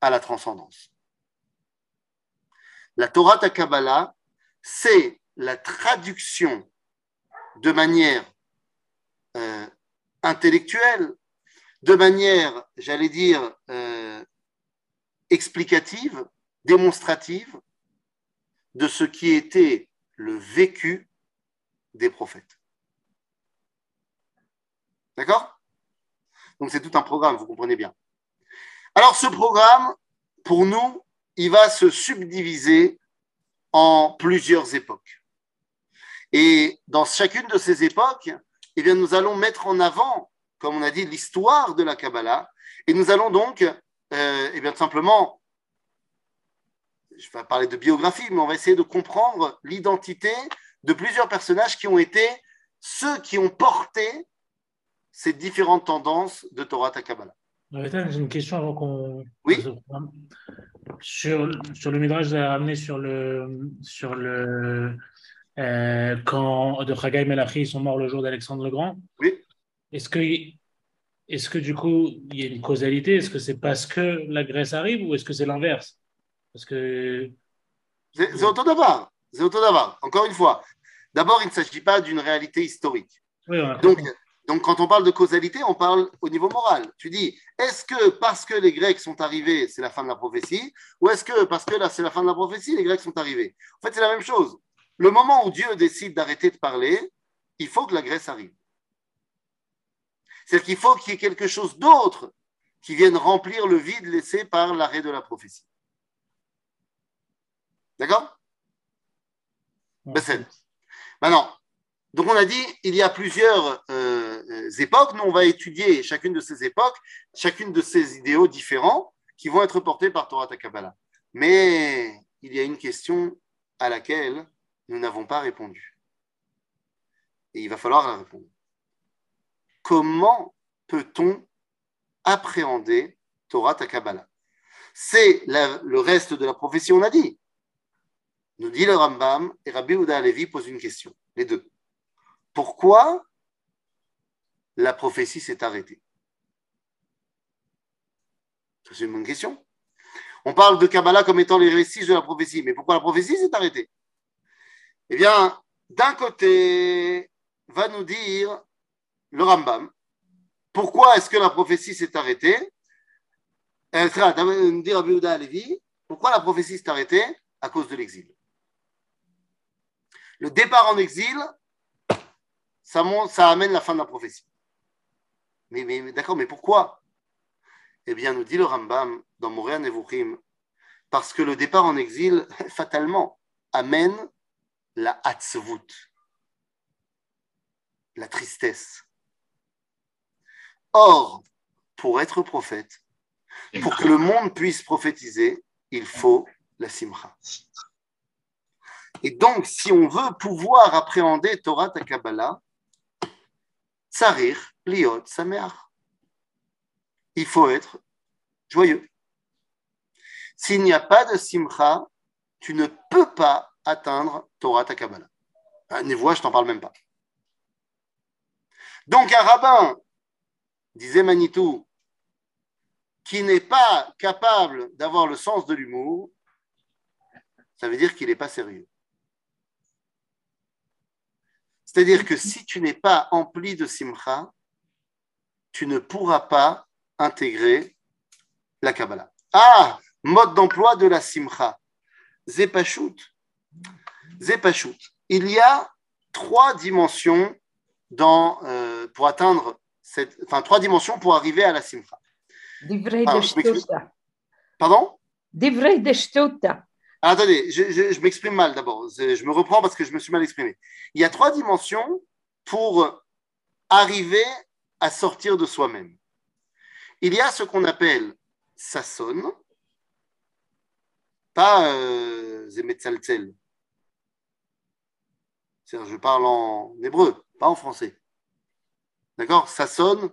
à la transcendance. La Torah Takabala, c'est la traduction de manière euh, intellectuelle, de manière, j'allais dire, euh, explicative, démonstrative de ce qui était le vécu des prophètes. D'accord? Donc c'est tout un programme, vous comprenez bien. Alors ce programme, pour nous, il va se subdiviser en plusieurs époques. Et dans chacune de ces époques, eh bien, nous allons mettre en avant comme on a dit, l'histoire de la Kabbalah. Et nous allons donc, euh, eh bien, simplement, je vais parler de biographie, mais on va essayer de comprendre l'identité de plusieurs personnages qui ont été ceux qui ont porté ces différentes tendances de Torah à Kabbalah. J'ai une question avant qu'on. Oui. Sur, sur le Midrash, vous avez ramené sur le. Sur le euh, quand de Chagai Melachi sont morts le jour d'Alexandre le Grand. Oui. Est-ce que, est que du coup, il y a une causalité? Est-ce que c'est parce que la Grèce arrive ou est-ce que c'est l'inverse? Parce que. C'est d'abord. Encore une fois. D'abord, il ne s'agit pas d'une réalité historique. donc, donc, quand on parle de causalité, on parle au niveau moral. Tu dis, est-ce que parce que les Grecs sont arrivés, c'est la fin de la prophétie Ou est-ce que parce que là, c'est la fin de la prophétie, les Grecs sont arrivés? En fait, c'est la même chose. Le moment où Dieu décide d'arrêter de parler, il faut que la Grèce arrive. C'est qu'il faut qu'il y ait quelque chose d'autre qui vienne remplir le vide laissé par l'arrêt de la prophétie. D'accord? Maintenant, donc on a dit, il y a plusieurs euh, époques. Nous, on va étudier chacune de ces époques, chacune de ces idéaux différents qui vont être portés par Torah Takabala. Mais il y a une question à laquelle nous n'avons pas répondu. Et il va falloir la répondre comment peut-on appréhender Torah Takabala C'est le reste de la prophétie, on a dit. Nous dit le Rambam et Rabbi Ouda Alevi pose une question, les deux. Pourquoi la prophétie s'est arrêtée? C'est une bonne question. On parle de Kabbalah comme étant les récits de la prophétie, mais pourquoi la prophétie s'est arrêtée? Eh bien, d'un côté, va nous dire le Rambam. Pourquoi est-ce que la prophétie s'est arrêtée? Pourquoi la prophétie s'est arrêtée? À cause de l'exil. Le départ en exil, ça, amène la fin de la prophétie. Mais, d'accord, mais pourquoi? Eh bien, nous dit le Rambam dans Moréa Nevuchim, parce que le départ en exil, (laughs) fatalement, amène la hatzvut, la tristesse. Or, pour être prophète, pour que le monde puisse prophétiser, il faut la simcha. Et donc, si on veut pouvoir appréhender Torah Takabala, tsarir liot sameach. il faut être joyeux. S'il n'y a pas de simcha, tu ne peux pas atteindre Torah ta Kabbalah. Névoie, je t'en parle même pas. Donc un rabbin, disait Manitou, qui n'est pas capable d'avoir le sens de l'humour, ça veut dire qu'il n'est pas sérieux. C'est-à-dire que si tu n'es pas empli de simcha, tu ne pourras pas intégrer la Kabbalah. Ah, mode d'emploi de la simcha. Zepachut. Zepachut. Il y a trois dimensions dans, euh, pour atteindre cette, enfin, trois dimensions pour arriver à la simcha. Pardon ah, Attendez, je, m'exprime mal d'abord. Je me reprends parce que je me suis mal exprimé. Il y a trois dimensions pour arriver à sortir de soi-même. Il y a ce qu'on appelle sasson, pas euh. Je parle en hébreu, pas en français. D'accord? Ça sonne,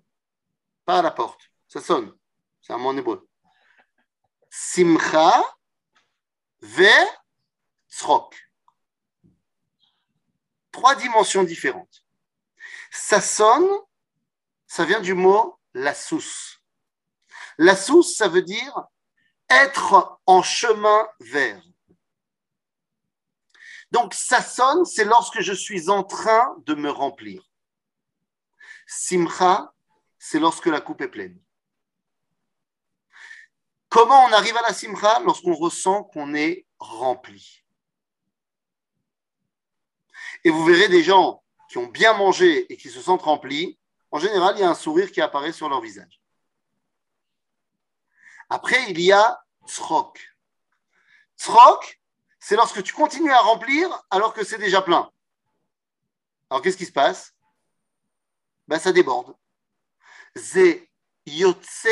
pas à la porte. Ça sonne. C'est un mot en hébreu. Simcha ve tzrok. Trois dimensions différentes. Ça sonne, ça vient du mot la souce. La souce, ça veut dire être en chemin vers. Donc, ça sonne, c'est lorsque je suis en train de me remplir. Simcha, c'est lorsque la coupe est pleine. Comment on arrive à la simcha Lorsqu'on ressent qu'on est rempli? Et vous verrez des gens qui ont bien mangé et qui se sentent remplis, en général, il y a un sourire qui apparaît sur leur visage. Après, il y a tzrok. Tzrok, c'est lorsque tu continues à remplir alors que c'est déjà plein. Alors qu'est-ce qui se passe? Ben, Ça déborde. Ze yotse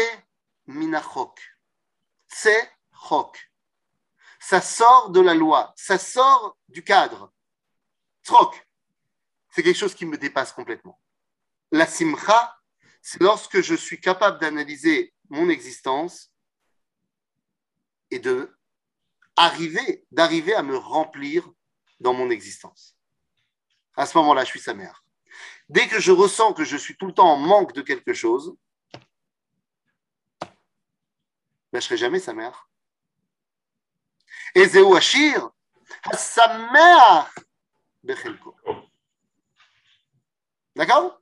minachok. Tse chok. Ça sort de la loi, ça sort du cadre. Tzrok, c'est quelque chose qui me dépasse complètement. La simcha, c'est lorsque je suis capable d'analyser mon existence et de arriver, d'arriver à me remplir dans mon existence. À ce moment-là, je suis sa mère. Dès que je ressens que je suis tout le temps en manque de quelque chose, ben, je ne serai jamais sa mère. Et Zéou Achir, sa mère, D'accord?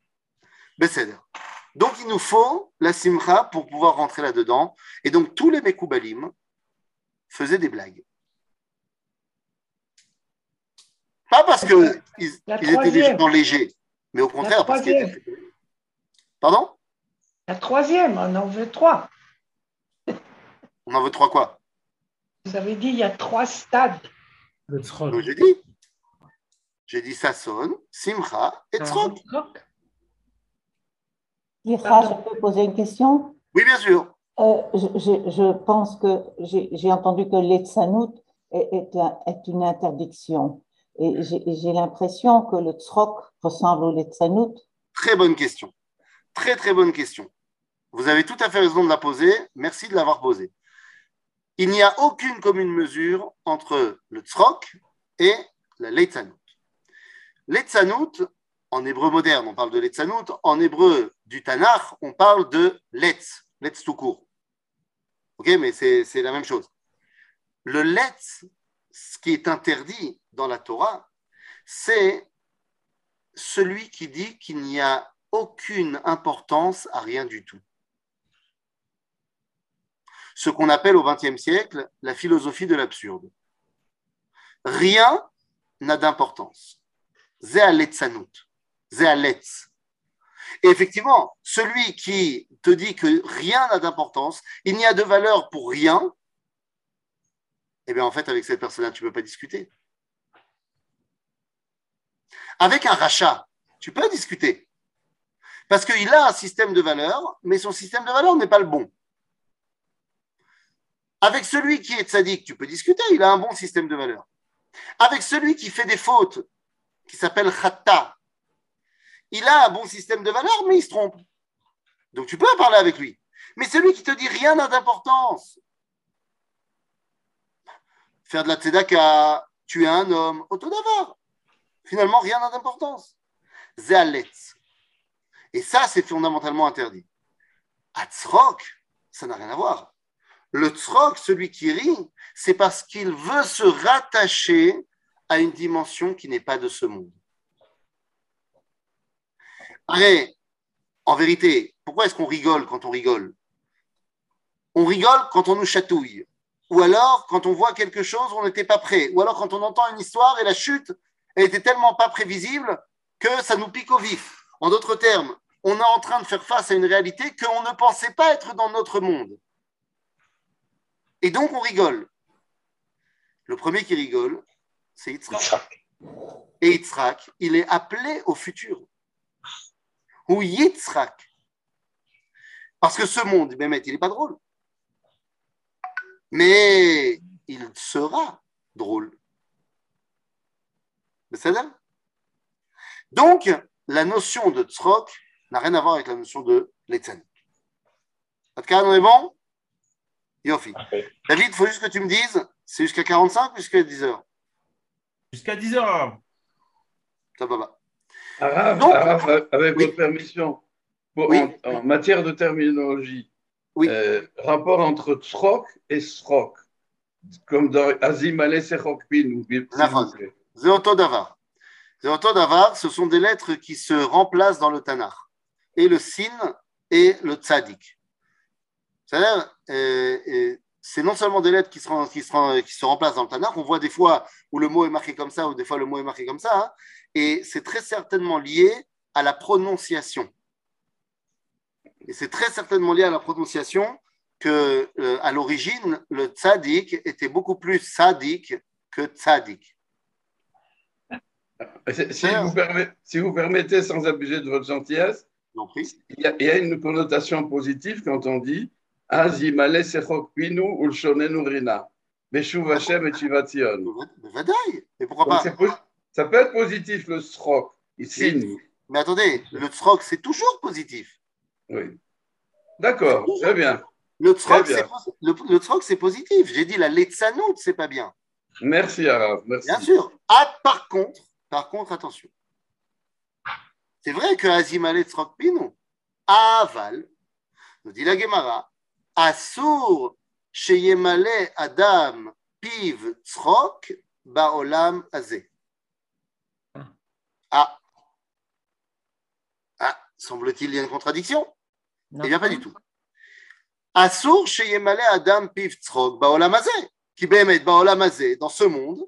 Donc, il nous faut la simcha pour pouvoir rentrer là-dedans. Et donc, tous les Mekoubalim faisaient des blagues. Pas parce qu'ils ils étaient légèrement légers, mais au contraire parce qu'ils étaient... Pardon? La troisième, on en veut trois. On en veut trois quoi? Vous avez dit il y a trois stades. J'ai dit. J'ai dit Sasson, Simcha et Tzrok. Ira, je peux poser une question? Oui, bien sûr. Euh, je, je, pense que j'ai entendu que l'Etsanout est, est, est, une interdiction. Et j'ai l'impression que le tzrok ressemble au letzanout. Très bonne question. Très, très bonne question. Vous avez tout à fait raison de la poser. Merci de l'avoir posée. Il n'y a aucune commune mesure entre le tzrok et la letzanout. Letzanout, en hébreu moderne, on parle de letzanout. En hébreu du Tanakh, on parle de letz, letz tout court. Ok, mais c'est la même chose. Le letz, ce qui est interdit dans la Torah, c'est celui qui dit qu'il n'y a aucune importance à rien du tout. Ce qu'on appelle au XXe siècle la philosophie de l'absurde. Rien n'a d'importance. Zéaletzanout. Zéaletz. Et effectivement, celui qui te dit que rien n'a d'importance, il n'y a de valeur pour rien, eh bien, en fait, avec cette personne-là, tu ne peux pas discuter. Avec un rachat, tu peux discuter. Parce qu'il a un système de valeurs, mais son système de valeurs n'est pas le bon. Avec celui qui est sadique, tu peux discuter, il a un bon système de valeurs. Avec celui qui fait des fautes, qui s'appelle khatta, il a un bon système de valeurs, mais il se trompe. Donc tu peux parler avec lui. Mais celui qui te dit rien n'a d'importance. Faire de la tzedaka, tuer un homme, autodavar. Finalement, rien n'a d'importance. Zéaletz. Et ça, c'est fondamentalement interdit. Atzrok, ça n'a rien à voir. Le tzrok, celui qui rit, c'est parce qu'il veut se rattacher à une dimension qui n'est pas de ce monde. Allez, en vérité, pourquoi est-ce qu'on rigole quand on rigole? On rigole quand on nous chatouille. Ou alors quand on voit quelque chose où on n'était pas prêt. Ou alors quand on entend une histoire et la chute elle était tellement pas prévisible que ça nous pique au vif. En d'autres termes, on est en train de faire face à une réalité qu'on ne pensait pas être dans notre monde. Et donc on rigole. Le premier qui rigole, c'est Yitzhak. Et Yitzhak, il est appelé au futur. Ou Yitzhak. Parce que ce monde, il n'est pas drôle. Mais il sera drôle. Donc, la notion de tzrok n'a rien à voir avec la notion de letzen. cas, on est bon? Yofi. David, il faut juste que tu me dises, c'est jusqu'à 45 ou jusqu'à 10 heures? Jusqu'à 10 heures. Ça va pas. Araf, avec votre permission, en, matière de terminologie, euh, rapport entre tzrok et srok, comme dans Azim Ale Sechokpin. Zéoto Davar. Zéoto Davar, ce sont des lettres qui se remplacent dans le Tanakh. Et le Sin et le Tzadik. C'est-à-dire, euh, c'est non seulement des lettres qui se, qui, se, qui se, remplacent dans le Tanakh, on voit des fois où le mot est marqué comme ça, ou des fois le mot est marqué comme ça, hein, et c'est très certainement lié à la prononciation. Et c'est très certainement lié à la prononciation que, euh, à l'origine, le tzadik était beaucoup plus sadik que tzadik. Si vous, permettez, si vous, permettez, sans abuser de votre gentillesse, il y, a, il y, a, une connotation positive quand on dit Hashem et Chivatzion. Mais pourquoi pas? Ça peut être positif, le srok. Ici. Mais attendez, le srok, c'est toujours positif. Oui. D'accord, très bien. Le srok, c'est positif. J'ai dit la letzanout, c'est pas bien. Merci, Arav. Merci. Bien sûr. Ah, par contre, par contre, attention. C'est vrai que Azimale Tzrok Pino, Aval, nous dit la Gemara, Asur Sheyemale Adam Piv Tzrok Baolam Azé. Ah. Ah, semble-t-il, il y a une contradiction? Eh bien, pas du tout. Asur Sheyemale Adam Piv Tzrok Baolam Azé. Qui bémet Baolam Azé, dans ce monde,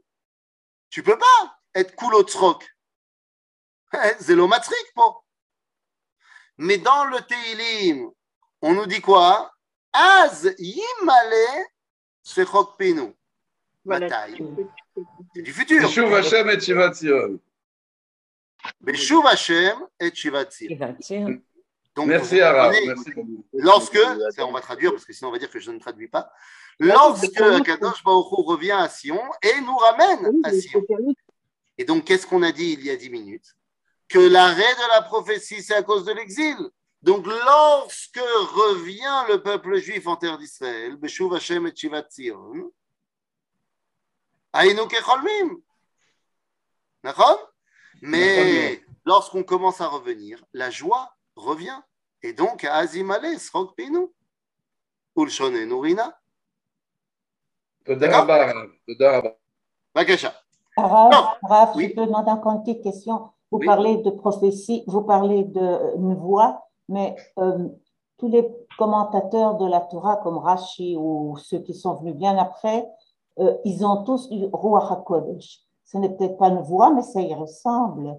tu peux pas être kulotzrok. C'est le matzrik, po. Mais dans le Teilim, on nous dit quoi? Az yimale sechok pinu. Bataille. C'est du futur. Beshuv Hashem et Shivat Zion. Beshuv Hashem et Shivat Zion. Donc, Merci, Arabe. Lorsque, on va traduire parce que sinon on va dire que je ne traduis pas. Lorsque Kadosh Baruch revient à Sion et nous ramène à Sion. Et donc, qu'est-ce qu'on a dit il y a dix minutes? Que l'arrêt de la prophétie, c'est à cause de l'exil. Donc, lorsque revient le peuple juif en terre d'Israël, Beshuv Hashem et Shivat Zion, mais lorsqu'on commence à revenir, la joie revient. Et donc, Azimale, Srok Pinu, Ulshone Nourina. D'accord? Raph, je peux demander encore une petite question. Vous parlez de prophétie, vous parlez de voix, mais euh, tous les commentateurs de la Torah, comme Rashi ou ceux qui sont venus bien après, euh, ils ont tous du Ruach HaKodesh. Ce n'est peut-être pas une voix, mais ça y ressemble.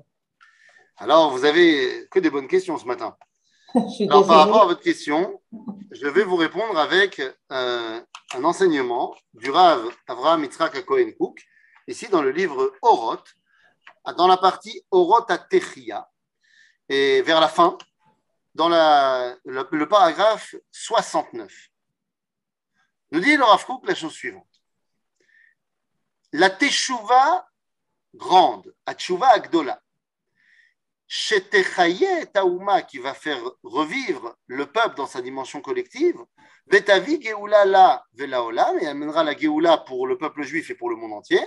Alors, vous avez que des bonnes questions ce matin. (laughs) Alors, par rapport à votre question, je vais vous répondre avec euh, un enseignement du Rav Avraham Yitzhak Cohen Cook, ici dans le livre Oroth, dans la partie Oroth à Techia, et vers la fin, dans le, paragraphe 69. Nous dit le Rav Cook la chose suivante. La Teshuva grande, à Teshuva Agdola, Taouma, qui va faire revivre le peuple dans sa dimension collective, Vetavi Geoula la Velaolam, et amènera la Geoula pour le peuple juif et pour le monde entier.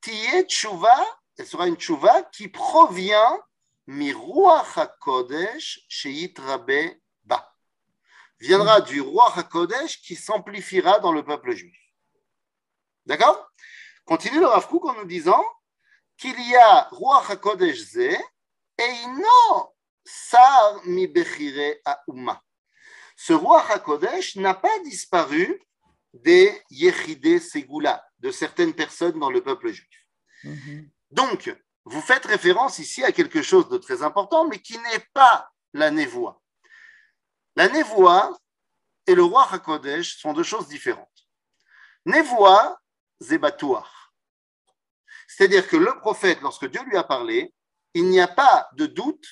Tiye Tshuva, elle sera une Tshuva qui provient Miruach HaKodesh Sheit Rabbe Ba. Viendra du roi HaKodesh qui s'amplifiera dans le peuple juif. D'accord? Continue le Rav Kook en nous disant qu'il y a roi HaKodesh Zé Eino Sar mi Bechire Auma. Ce roi HaKodesh n'a pas disparu des Yechide Segula, de certaines personnes dans le peuple juif. Donc, vous faites référence ici à quelque chose de très important, mais qui n'est pas la névoie. La névoie et le roi HaKodesh sont deux choses différentes. Névoie, Zebatouar. C'est-à-dire que le prophète, lorsque Dieu lui a parlé, il n'y a pas de doute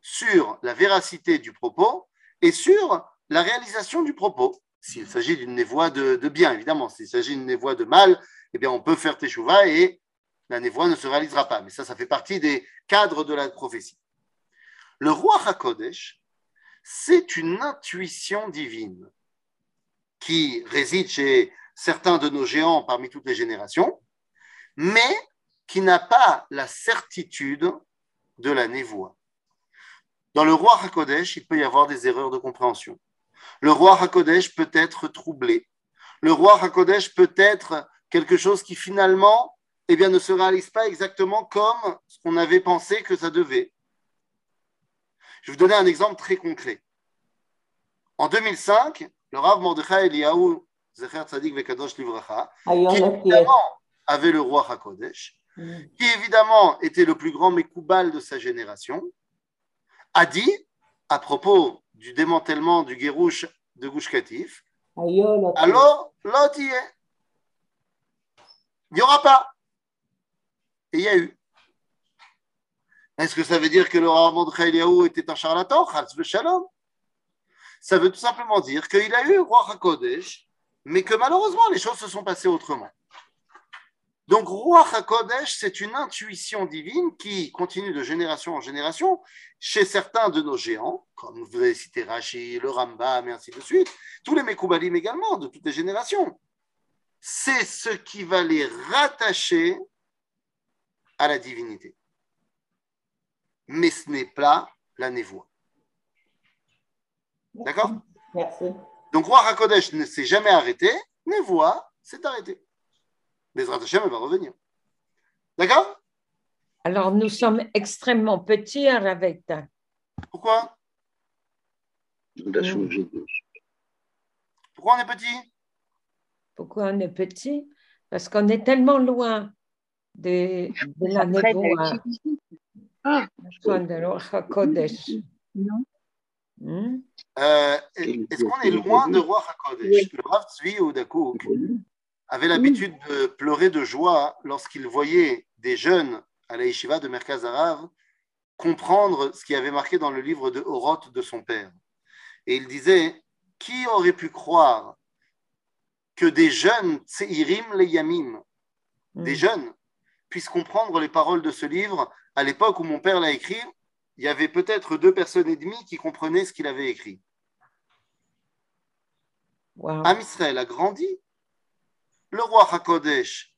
sur la véracité du propos et sur la réalisation du propos. S'il s'agit d'une névoie de, bien, évidemment. S'il s'agit d'une névoie de mal, eh bien, on peut faire teshuva et la névoie ne se réalisera pas. Mais ça, ça fait partie des cadres de la prophétie. Le roi Hakodesh, c'est une intuition divine qui réside chez certains de nos géants parmi toutes les générations, mais qui n'a pas la certitude de la névoie. Dans le roi Hakodesh, il peut y avoir des erreurs de compréhension. Le roi Hakodesh peut être troublé. Le roi Hakodesh peut être quelque chose qui finalement eh bien, ne se réalise pas exactement comme ce qu'on avait pensé que ça devait. Je vais vous donner un exemple très concret. En 2005, le Rav Mordechai Eliyahu, Zecher Tzadik Vekadosh Livracha, qui évidemment avait le roi Hakodesh, mm. qui évidemment était le plus grand Mekoubal de sa génération, a dit, à propos du démantèlement du Guérouche de Gouche Katif, alors, là, il n'y aura pas. Et il y a eu. Est-ce que ça veut dire que le Rav Mordechai était un charlatan? Ça veut tout simplement dire qu'il a eu roi mais que malheureusement, les choses se sont passées autrement. Donc, Roi c'est une intuition divine qui continue de génération en génération chez certains de nos géants, comme vous avez cité Rashi, le Rambam et ainsi de suite, tous les Mekoubalim également, de toutes les générations. C'est ce qui va les rattacher à la divinité. Mais ce n'est pas la névoie. D'accord? Merci. Donc, Roi HaKodesh ne s'est jamais arrêté, névoie s'est arrêté. Bezrat Hashem, elle va revenir. D'accord? Alors, nous sommes extrêmement petits à Raveta. Pourquoi? Pourquoi on est petit? Pourquoi on est petit? Parce qu'on est tellement loin de, de la névoie. Ah, de Kodesh. Non. Hmm? Euh, Est-ce qu'on est loin de Roi HaKodesh Le Rav Tzvi Oudakouk avait l'habitude de pleurer de joie lorsqu'il voyait des jeunes à la yeshiva de Merkaz Arav comprendre ce qui avait marqué dans le livre de Horoth de son père. Et il disait Qui aurait pu croire que des jeunes, Tseirim le Yamim, des jeunes, puissent comprendre les paroles de ce livre à l'époque où mon père l'a écrit il y avait peut-être deux personnes et demie qui comprenaient ce qu'il avait écrit. Wow. Am Israël a grandi le roi Hakodesh,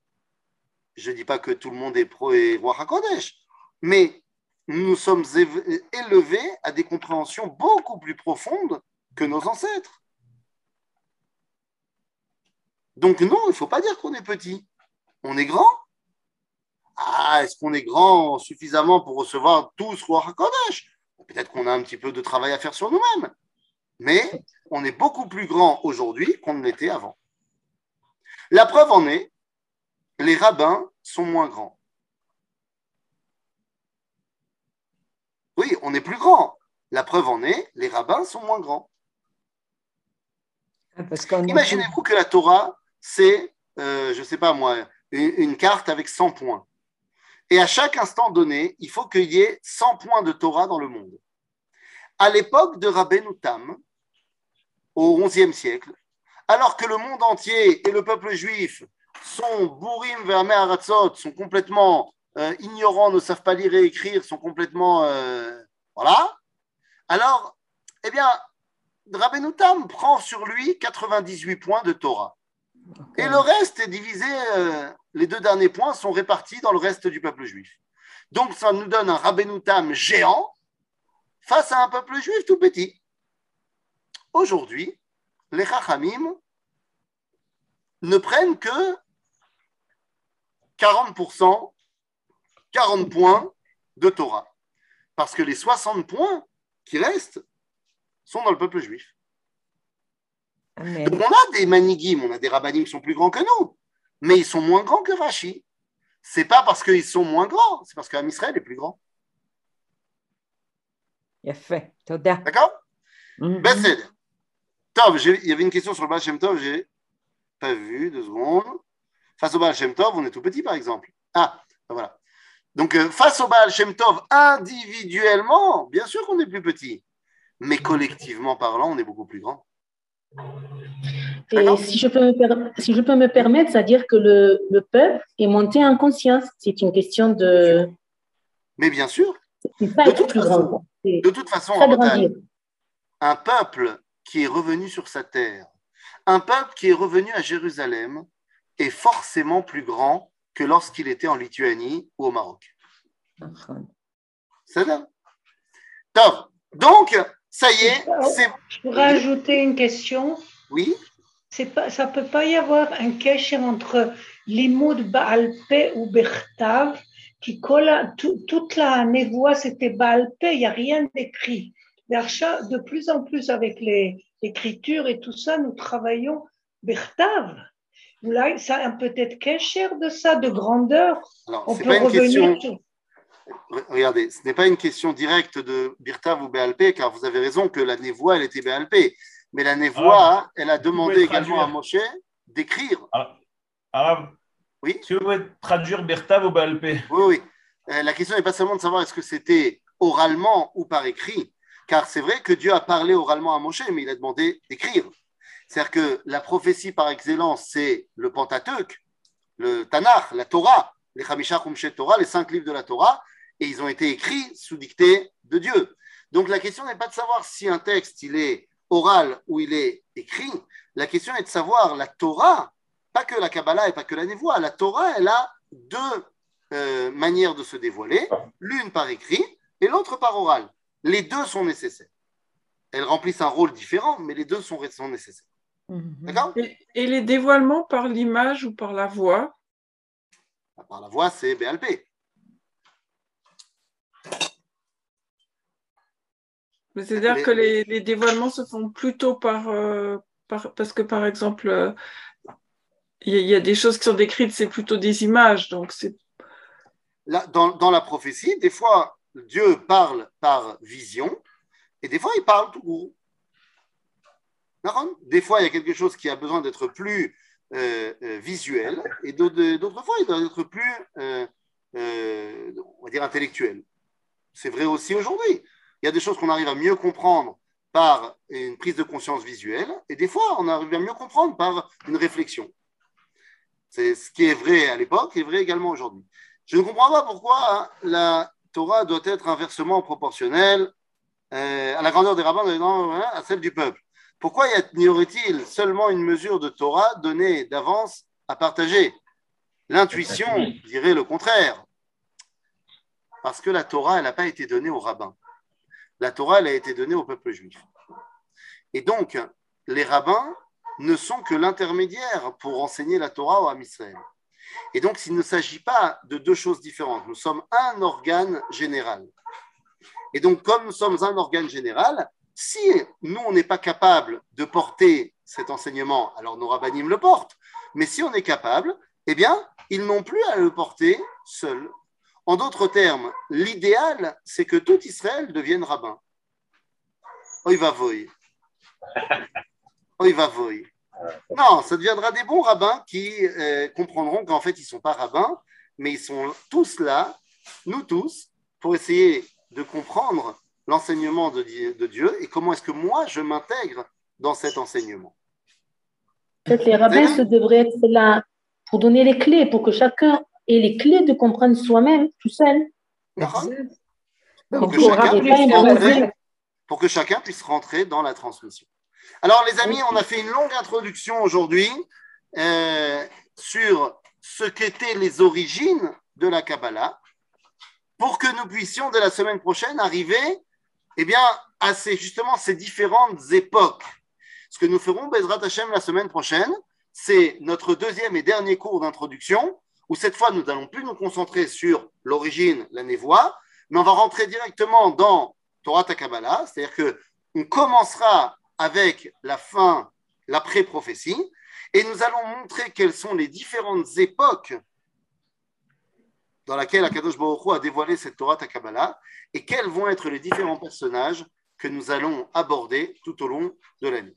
je ne dis pas que tout le monde est pro et roi Hakodesh, mais nous sommes élevés à des compréhensions beaucoup plus profondes que nos ancêtres. Donc non, il ne faut pas dire qu'on est petit. On est grand. Ah, est-ce qu'on est grand suffisamment pour recevoir tous roi Hakodesh? Peut-être qu'on a un petit peu de travail à faire sur nous-mêmes. Mais on est beaucoup plus grand aujourd'hui qu'on ne l'était avant. La preuve en est, les rabbins sont moins grands. Oui, on est plus grand. La preuve en est, les rabbins sont moins grands. Ah, Imaginez-vous que la Torah, c'est, euh, je ne sais pas moi, une, carte avec 100 points. Et à chaque instant donné, il faut qu'il y ait 100 points de Torah dans le monde. À l'époque de Rabbeinu Tam, au XIe siècle, alors que le monde entier et le peuple juif sont bourrim vers Aratzot, sont complètement euh, ignorants, ne savent pas lire et écrire, sont complètement... euh, voilà. Alors, eh bien, Rabbeinu Tam prend sur lui 98 points de Torah. Et le reste est divisé, euh, les deux derniers points sont répartis dans le reste du peuple juif. Donc ça nous donne un Rabbeinu Tam géant face à un peuple juif tout petit. Aujourd'hui, les Chachamim ne prennent que 40%, 40 points de Torah. Parce que les 60 points qui restent sont dans le peuple juif. On a des manigim, on a des rabbinim qui sont plus grands que nous, mais ils sont moins grands que Rashi. C'est pas parce qu'ils sont moins grands, c'est parce qu'Amisraël est plus grand. fait. D'accord? Mm. Tov, il y avait une question sur le Baal Shem Tov, j'ai pas vu, deux secondes. Face au Baal Shem Tov, on est tout petit par exemple. Ah, ben voilà. Donc euh, face au Baal Shem Tov, individuellement, bien sûr qu'on est plus petit, mais collectivement parlant, on est beaucoup plus grand. Et si je, peux me si je peux me permettre, c'est-à-dire que le, le, peuple est monté en conscience. C'est une question de. Mais bien sûr. De, toute façon, de, toute façon, un peuple qui est revenu sur sa terre, un peuple qui est revenu à Jérusalem, est forcément plus grand que lorsqu'il était en Lituanie ou au Maroc. C'est ça? Donc, ça y est, c'est. Je pourrais ajouter une question. Oui, C'est pas, ça peut pas y avoir un kesher entre l'imoud Baalpé ou Bertav, qui colle tout- toute la névoie, c'était Baalpé, il n'y a rien d'écrit. De plus en plus avec les- l'écriture et tout ça, nous travaillons Bertav. Là, ça a peut-être kesher de ça, de grandeur. alors, On peut pas une revenir question. sur- Regardez, ce n'est pas une question directe de Birtav ou BLP, car vous avez raison que la névoie, elle était BLP. Mais la névoie, elle a demandé également à. Moshe d'écrire. Arabe, Oui, est-ce que vous pouvez traduire Bertav au Balpé oui, oui. Euh, la question n'est pas seulement de savoir est-ce que c'était oralement ou par écrit, car c'est vrai que Dieu a parlé oralement à Moshe, mais il a demandé d'écrire. C'est-à-dire que la prophétie par excellence, c'est le Pentateuque, le Tanakh, la Torah, les Chamisha Chumshet Torah, les cinq livres de la Torah, et ils ont été écrits sous dictée de Dieu. Donc la question n'est pas de savoir si un texte il est oral ou il est écrit. La question est de savoir la Torah, pas que la Kabbalah et pas que la névoie. La Torah, elle a deux euh, manières de se dévoiler, l'une par écrit et l'autre par oral. Les deux sont nécessaires. Elles remplissent un rôle différent, mais les deux sont, sont nécessaires. Mhm. D'accord? Et, et les dévoilements par l'image ou par la voix? Par la voix, c'est BLP. Mais C'est-à-dire que les, les dévoilements se font plutôt par, euh, par parce que par exemple, euh, il y, a- il y a des choses qui sont décrites, c'est plutôt des images, donc c'est Là, dans, dans la prophétie, des fois, Dieu parle par vision, et des fois, il parle tout court. Des fois, il y a quelque chose qui a besoin d'être plus euh, visuel, et d'autres fois, il doit être plus, on va dire, intellectuel. C'est vrai aussi aujourd'hui. Il y a des choses qu'on arrive à mieux comprendre par une prise de conscience visuelle, et des fois, on arrive à mieux comprendre par une réflexion. C'est ce qui est vrai à l'époque est vrai également aujourd'hui. Je ne comprends pas pourquoi hein, la Torah doit être inversement proportionnelle euh, à la grandeur des rabbins hein, à celle du peuple. Pourquoi n'y aurait-il seulement une mesure de Torah donnée d'avance à partager? L'intuition dirait le contraire. Parce que la Torah, elle n'a pas été donnée aux rabbins. La Torah, elle a été donnée au peuple juif. Et donc, les rabbins ne sont que l'intermédiaire pour enseigner la Torah au Ham Israël. Et donc, s'il ne s'agit pas de deux choses différentes, nous sommes un organe général. Et donc, comme nous sommes un organe général, si nous, on n'est pas capable de porter cet enseignement, alors nos rabbinim le portent. Mais si on est capable, eh bien, ils n'ont plus à le porter seuls. En d'autres termes, l'idéal, c'est que tout Israël devienne rabbin. Oy va voy. Oy va voy. Non, ça deviendra des bons rabbins qui euh, comprendront qu'en fait, ils ne sont pas rabbins, mais ils sont tous là, nous tous, pour essayer de comprendre l'enseignement de, Di- de Dieu et comment est-ce que moi, je m'intègre dans cet enseignement. En fait, les rabbins devraient être là pour donner les clés, pour que chacun et les clés de comprendre soi-même tout seul. Pour que, chacun puisse rentrer, pour que chacun puisse rentrer dans la transmission. Alors, les amis, on a fait une longue introduction aujourd'hui euh, sur ce qu'étaient les origines de la Kabbalah pour que nous puissions, dès la semaine prochaine, arriver eh bien, à ces, justement ces différentes époques. Ce que nous ferons, Bezrat Hashem, la semaine prochaine, c'est notre deuxième et dernier cours d'introduction, où cette fois, nous n'allons plus nous concentrer sur l'origine, la névoie, mais on va rentrer directement dans Torah Takabala, c'est-à-dire que on commencera avec la fin, l'après-prophétie, et nous allons montrer quelles sont les différentes époques dans lesquelles Akadosh Baruch Hu a dévoilé cette Torah Takabala, et quels vont être les différents personnages que nous allons aborder tout au long de l'année.